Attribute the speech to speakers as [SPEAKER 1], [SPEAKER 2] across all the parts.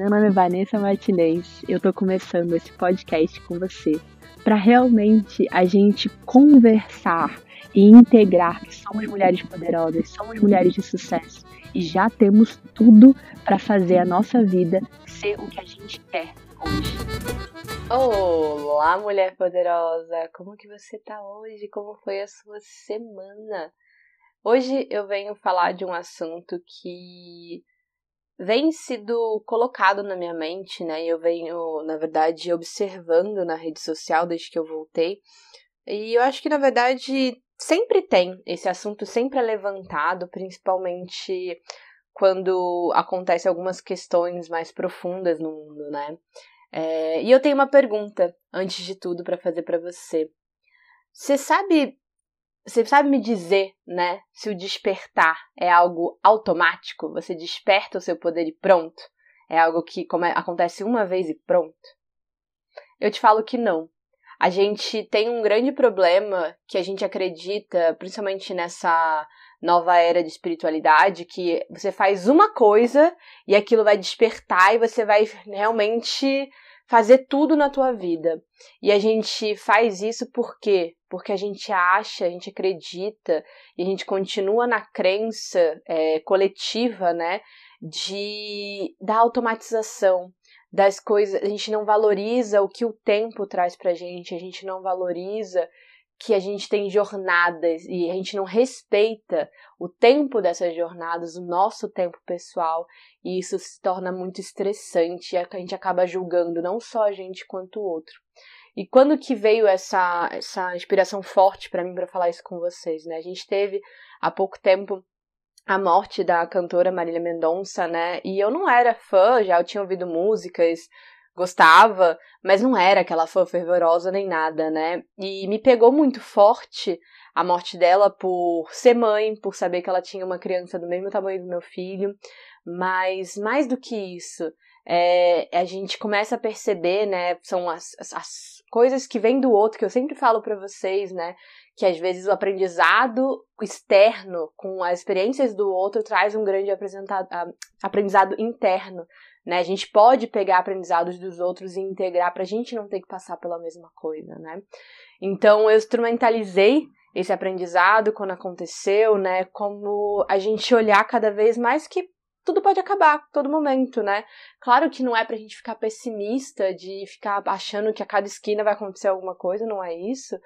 [SPEAKER 1] Meu nome é Vanessa Martinez. Eu tô começando esse podcast com você para realmente a gente conversar e integrar que somos mulheres poderosas, somos mulheres de sucesso e já temos tudo para fazer a nossa vida ser o que a gente quer hoje.
[SPEAKER 2] Olá, mulher poderosa! Como que você tá hoje? Como foi a sua semana? Hoje eu venho falar de um assunto que vem sido colocado na minha mente, né? Eu venho, na verdade, observando na rede social desde que eu voltei. E eu acho que, na verdade, sempre tem esse assunto, sempre é levantado, principalmente quando acontecem algumas questões mais profundas no mundo, né? É, e eu tenho uma pergunta, antes de tudo, para fazer para você. Você sabe você sabe me dizer, né, se o despertar é algo automático? Você desperta o seu poder e pronto? É algo que é, acontece uma vez e pronto? Eu te falo que não. A gente tem um grande problema que a gente acredita, principalmente nessa nova era de espiritualidade, que você faz uma coisa e aquilo vai despertar e você vai realmente fazer tudo na tua vida. E a gente faz isso por quê? Porque a gente acha, a gente acredita e a gente continua na crença é, coletiva, né, de da automatização das coisas. A gente não valoriza o que o tempo traz pra gente. A gente não valoriza que a gente tem jornadas e a gente não respeita o tempo dessas jornadas, o nosso tempo pessoal, e isso se torna muito estressante e a gente acaba julgando não só a gente quanto o outro. E quando que veio essa essa inspiração forte para mim para falar isso com vocês, né? A gente teve há pouco tempo a morte da cantora Marília Mendonça, né? E eu não era fã, já eu tinha ouvido músicas, gostava, mas não era aquela fã fervorosa nem nada, né? E me pegou muito forte a morte dela por ser mãe, por saber que ela tinha uma criança do mesmo tamanho do meu filho, mas mais do que isso, é, a gente começa a perceber, né? São as, as, as coisas que vêm do outro, que eu sempre falo para vocês, né? Que às vezes o aprendizado externo com as experiências do outro traz um grande aprendizado interno né? A gente pode pegar aprendizados dos outros e integrar para a gente não ter que passar pela mesma coisa, né? Então eu instrumentalizei esse aprendizado quando aconteceu, né? Como a gente olhar cada vez mais que tudo pode acabar todo momento, né? Claro que não é pra gente ficar pessimista, de ficar achando que a cada esquina vai acontecer alguma coisa, não é isso,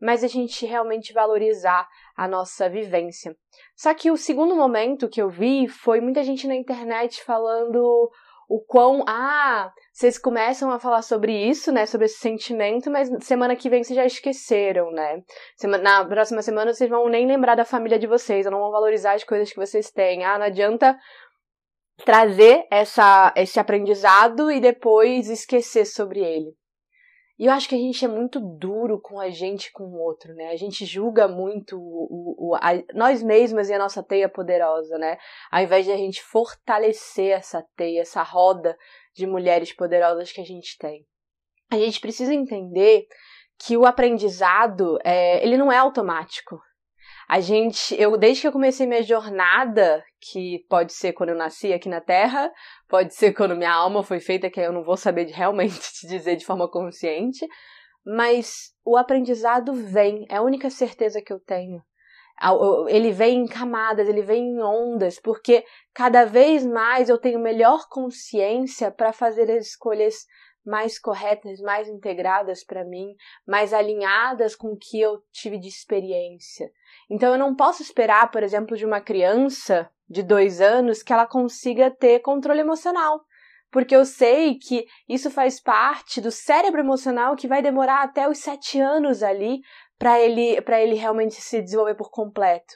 [SPEAKER 2] mas a gente realmente valorizar a nossa vivência. Só que o segundo momento que eu vi foi muita gente na internet falando o quão. Ah, vocês começam a falar sobre isso, né? Sobre esse sentimento, mas semana que vem vocês já esqueceram, né? Na próxima semana vocês vão nem lembrar da família de vocês, não vão valorizar as coisas que vocês têm. Ah, não adianta trazer essa, esse aprendizado e depois esquecer sobre ele. E eu acho que a gente é muito duro com a gente com o outro, né? A gente julga muito o, o, a, nós mesmas e a nossa teia poderosa, né? Ao invés de a gente fortalecer essa teia, essa roda de mulheres poderosas que a gente tem. A gente precisa entender que o aprendizado, é, ele não é automático. A gente, eu desde que eu comecei minha jornada, que pode ser quando eu nasci aqui na Terra, pode ser quando minha alma foi feita, que eu não vou saber realmente te dizer de forma consciente, mas o aprendizado vem, é a única certeza que eu tenho. Ele vem em camadas, ele vem em ondas, porque cada vez mais eu tenho melhor consciência para fazer as escolhas mais corretas, mais integradas para mim, mais alinhadas com o que eu tive de experiência. Então eu não posso esperar, por exemplo, de uma criança de dois anos que ela consiga ter controle emocional. Porque eu sei que isso faz parte do cérebro emocional que vai demorar até os sete anos ali para ele, ele realmente se desenvolver por completo.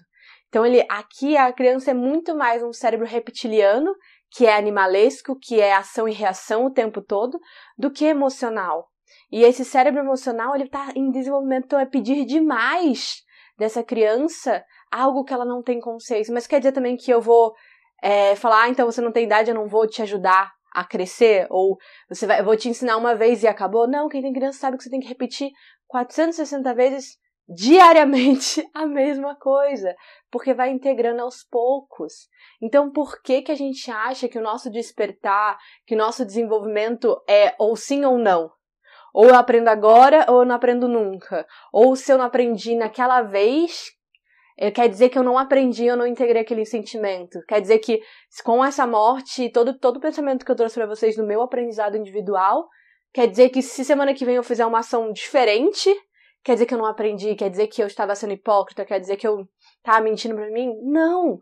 [SPEAKER 2] Então ele aqui a criança é muito mais um cérebro reptiliano que é animalesco, que é ação e reação o tempo todo, do que emocional. E esse cérebro emocional, ele está em desenvolvimento, então é pedir demais dessa criança algo que ela não tem consciência. Mas quer dizer também que eu vou é, falar, ah, então você não tem idade, eu não vou te ajudar a crescer? Ou você vai, eu vou te ensinar uma vez e acabou? Não, quem tem criança sabe que você tem que repetir 460 vezes diariamente a mesma coisa, porque vai integrando aos poucos. Então, por que que a gente acha que o nosso despertar, que o nosso desenvolvimento é ou sim ou não? Ou eu aprendo agora ou eu não aprendo nunca? Ou se eu não aprendi naquela vez, eh, quer dizer que eu não aprendi, eu não integrei aquele sentimento. Quer dizer que com essa morte, todo todo o pensamento que eu trouxe para vocês no meu aprendizado individual, quer dizer que se semana que vem eu fizer uma ação diferente, Quer dizer que eu não aprendi? Quer dizer que eu estava sendo hipócrita? Quer dizer que eu estava mentindo para mim? Não!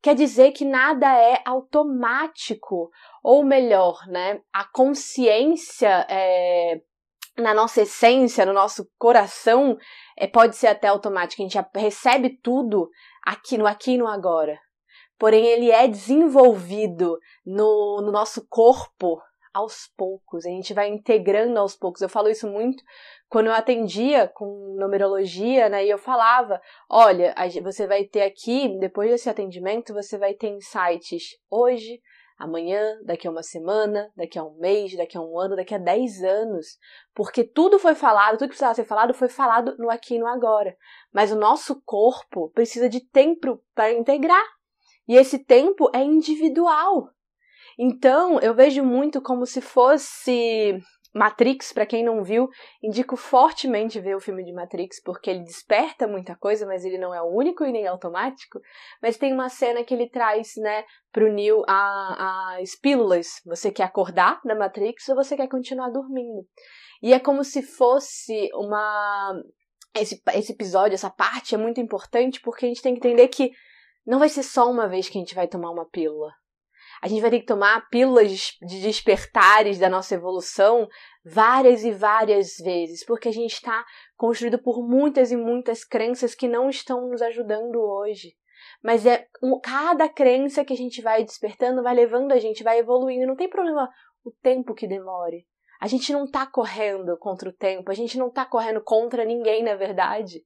[SPEAKER 2] Quer dizer que nada é automático. Ou melhor, né? A consciência é, na nossa essência, no nosso coração, é, pode ser até automática. A gente recebe tudo aqui no aqui e no agora. Porém, ele é desenvolvido no, no nosso corpo aos poucos. A gente vai integrando aos poucos. Eu falo isso muito quando eu atendia com numerologia, né, e eu falava, olha, você vai ter aqui, depois desse atendimento, você vai ter insights hoje, amanhã, daqui a uma semana, daqui a um mês, daqui a um ano, daqui a dez anos. Porque tudo foi falado, tudo que precisava ser falado foi falado no aqui e no agora. Mas o nosso corpo precisa de tempo para integrar. E esse tempo é individual. Então, eu vejo muito como se fosse Matrix, para quem não viu, indico fortemente ver o filme de Matrix, porque ele desperta muita coisa, mas ele não é o único e nem automático. Mas tem uma cena que ele traz, né, pro Neo as pílulas. Você quer acordar na Matrix ou você quer continuar dormindo? E é como se fosse uma. Esse, esse episódio, essa parte é muito importante porque a gente tem que entender que não vai ser só uma vez que a gente vai tomar uma pílula a gente vai ter que tomar pílulas de despertares da nossa evolução várias e várias vezes, porque a gente está construído por muitas e muitas crenças que não estão nos ajudando hoje. Mas é cada crença que a gente vai despertando, vai levando a gente, vai evoluindo. Não tem problema o tempo que demore. A gente não está correndo contra o tempo, a gente não está correndo contra ninguém, na verdade.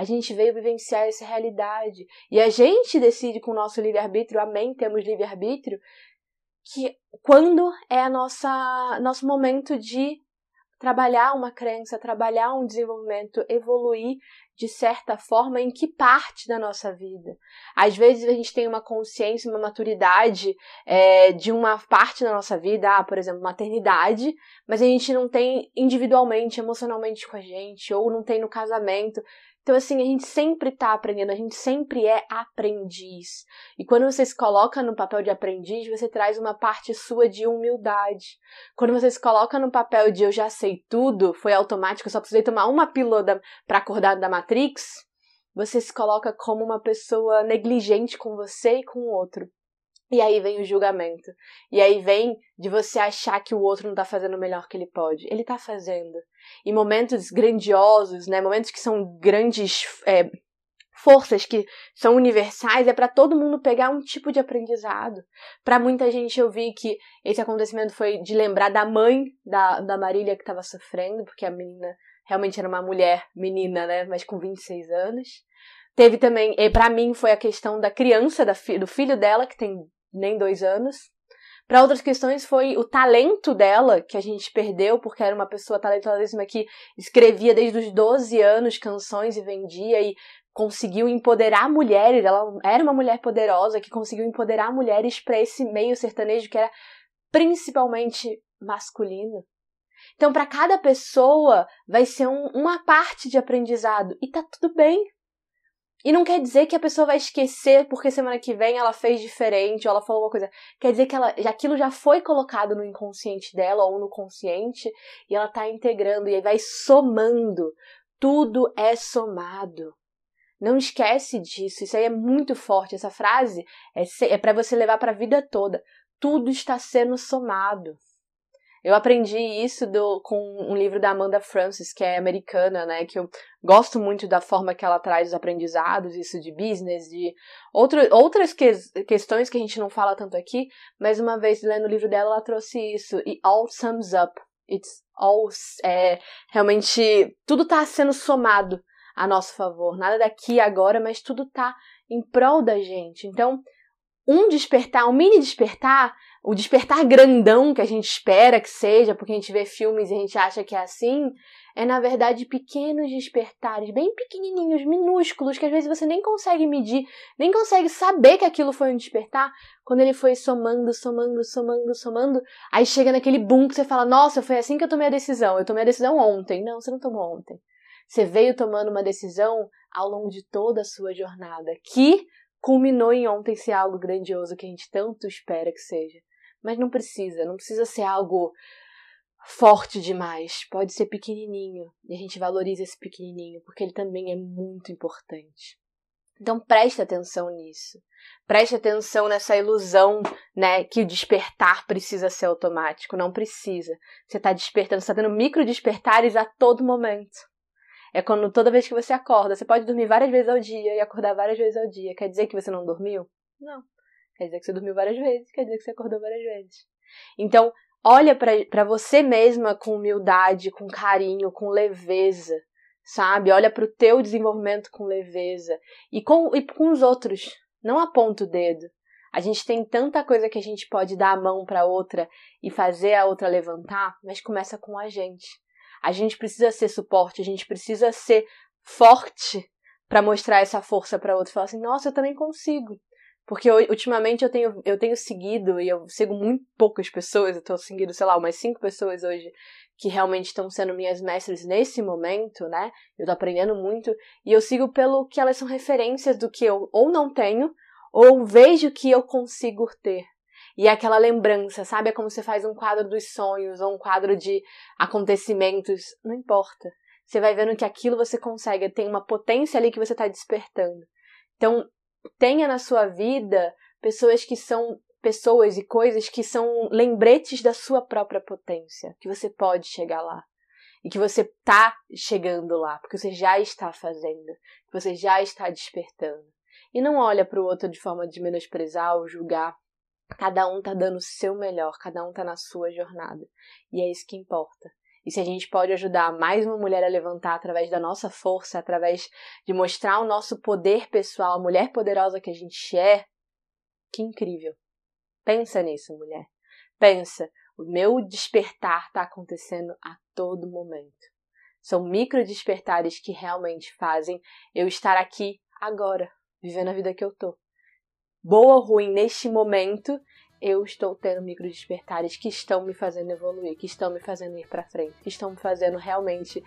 [SPEAKER 2] A gente veio vivenciar essa realidade. E a gente decide com o nosso livre-arbítrio, amém, temos livre-arbítrio, que quando é a nossa nosso momento de trabalhar uma crença, trabalhar um desenvolvimento, evoluir de certa forma em que parte da nossa vida. Às vezes a gente tem uma consciência, uma maturidade é, de uma parte da nossa vida, ah, por exemplo, maternidade, mas a gente não tem individualmente, emocionalmente com a gente, ou não tem no casamento. Então, assim, a gente sempre está aprendendo, a gente sempre é aprendiz. E quando você se coloca no papel de aprendiz, você traz uma parte sua de humildade. Quando você se coloca no papel de eu já sei tudo, foi automático, eu só precisei tomar uma pílula para acordar da Matrix, você se coloca como uma pessoa negligente com você e com o outro. E aí vem o julgamento. E aí vem de você achar que o outro não tá fazendo o melhor que ele pode. Ele tá fazendo. E momentos grandiosos, né? Momentos que são grandes é, forças que são universais, é para todo mundo pegar um tipo de aprendizado. Para muita gente eu vi que esse acontecimento foi de lembrar da mãe da, da Marília que estava sofrendo, porque a menina realmente era uma mulher, menina, né? Mas com 26 anos. Teve também, para mim, foi a questão da criança, da fi, do filho dela, que tem nem dois anos. Para outras questões foi o talento dela, que a gente perdeu, porque era uma pessoa talentosíssima que escrevia desde os 12 anos canções e vendia e conseguiu empoderar mulheres. Ela era uma mulher poderosa que conseguiu empoderar mulheres para esse meio sertanejo que era principalmente masculino. Então, para cada pessoa vai ser um, uma parte de aprendizado e tá tudo bem. E não quer dizer que a pessoa vai esquecer porque semana que vem ela fez diferente ou ela falou uma coisa. Quer dizer que ela, aquilo já foi colocado no inconsciente dela ou no consciente e ela tá integrando e vai somando. Tudo é somado. Não esquece disso. Isso aí é muito forte. Essa frase é, é para você levar para a vida toda. Tudo está sendo somado. Eu aprendi isso do, com um livro da Amanda Francis, que é americana, né? Que eu gosto muito da forma que ela traz os aprendizados, isso de business, de outro, outras que, questões que a gente não fala tanto aqui, mas uma vez lendo o livro dela, ela trouxe isso. E all sums up. It's all. É, realmente, tudo está sendo somado a nosso favor. Nada daqui agora, mas tudo está em prol da gente. Então, um despertar, um mini despertar, o despertar grandão que a gente espera que seja, porque a gente vê filmes e a gente acha que é assim, é na verdade pequenos despertares, bem pequenininhos, minúsculos, que às vezes você nem consegue medir, nem consegue saber que aquilo foi um despertar, quando ele foi somando, somando, somando, somando, aí chega naquele boom que você fala: "Nossa, foi assim que eu tomei a decisão. Eu tomei a decisão ontem". Não, você não tomou ontem. Você veio tomando uma decisão ao longo de toda a sua jornada, que culminou em ontem ser algo grandioso que a gente tanto espera que seja. Mas não precisa, não precisa ser algo forte demais. Pode ser pequenininho. E a gente valoriza esse pequenininho, porque ele também é muito importante. Então preste atenção nisso. Preste atenção nessa ilusão, né, que o despertar precisa ser automático. Não precisa. Você está despertando, você está tendo micro despertares a todo momento. É quando toda vez que você acorda, você pode dormir várias vezes ao dia e acordar várias vezes ao dia. Quer dizer que você não dormiu? Não. Quer dizer que você dormiu várias vezes, quer dizer que você acordou várias vezes. Então, olha para você mesma com humildade, com carinho, com leveza, sabe? Olha para o teu desenvolvimento com leveza e com, e com os outros. Não aponta o dedo. A gente tem tanta coisa que a gente pode dar a mão para outra e fazer a outra levantar, mas começa com a gente. A gente precisa ser suporte, a gente precisa ser forte para mostrar essa força para outra. Falar assim, nossa, eu também consigo. Porque eu, ultimamente eu tenho, eu tenho seguido, e eu sigo muito poucas pessoas, eu tô seguindo, sei lá, umas cinco pessoas hoje que realmente estão sendo minhas mestres nesse momento, né? Eu tô aprendendo muito, e eu sigo pelo que elas são referências do que eu ou não tenho, ou vejo que eu consigo ter. E é aquela lembrança, sabe? É como você faz um quadro dos sonhos ou um quadro de acontecimentos, não importa. Você vai vendo que aquilo você consegue, tem uma potência ali que você está despertando. Então, tenha na sua vida pessoas que são pessoas e coisas que são lembretes da sua própria potência, que você pode chegar lá e que você está chegando lá, porque você já está fazendo, que você já está despertando. E não olha para o outro de forma de menosprezar ou julgar. Cada um está dando o seu melhor, cada um está na sua jornada. E é isso que importa. E se a gente pode ajudar mais uma mulher a levantar através da nossa força, através de mostrar o nosso poder pessoal, a mulher poderosa que a gente é, que incrível. Pensa nisso, mulher. Pensa, o meu despertar está acontecendo a todo momento. São micro despertares que realmente fazem eu estar aqui agora, vivendo a vida que eu tô. Boa ou ruim neste momento, eu estou tendo micro despertares que estão me fazendo evoluir, que estão me fazendo ir para frente, que estão me fazendo realmente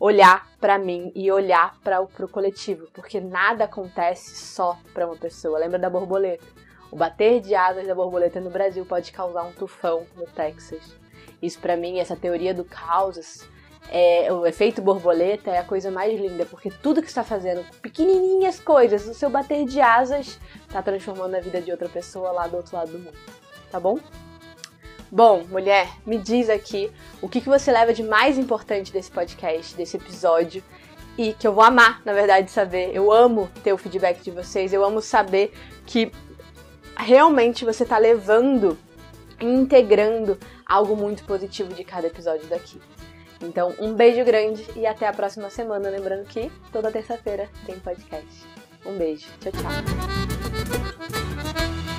[SPEAKER 2] olhar para mim e olhar para o coletivo, porque nada acontece só para uma pessoa. Lembra da borboleta? O bater de asas da borboleta no Brasil pode causar um tufão no Texas. Isso para mim, essa teoria do caos, é, o efeito borboleta é a coisa mais linda, porque tudo que está fazendo, pequenininhas coisas, o seu bater de asas, está transformando a vida de outra pessoa lá do outro lado do mundo. Tá bom? Bom, mulher, me diz aqui o que, que você leva de mais importante desse podcast, desse episódio, e que eu vou amar, na verdade, saber. Eu amo ter o feedback de vocês, eu amo saber que realmente você está levando integrando algo muito positivo de cada episódio daqui. Então, um beijo grande e até a próxima semana. Lembrando que toda terça-feira tem podcast. Um beijo. Tchau, tchau.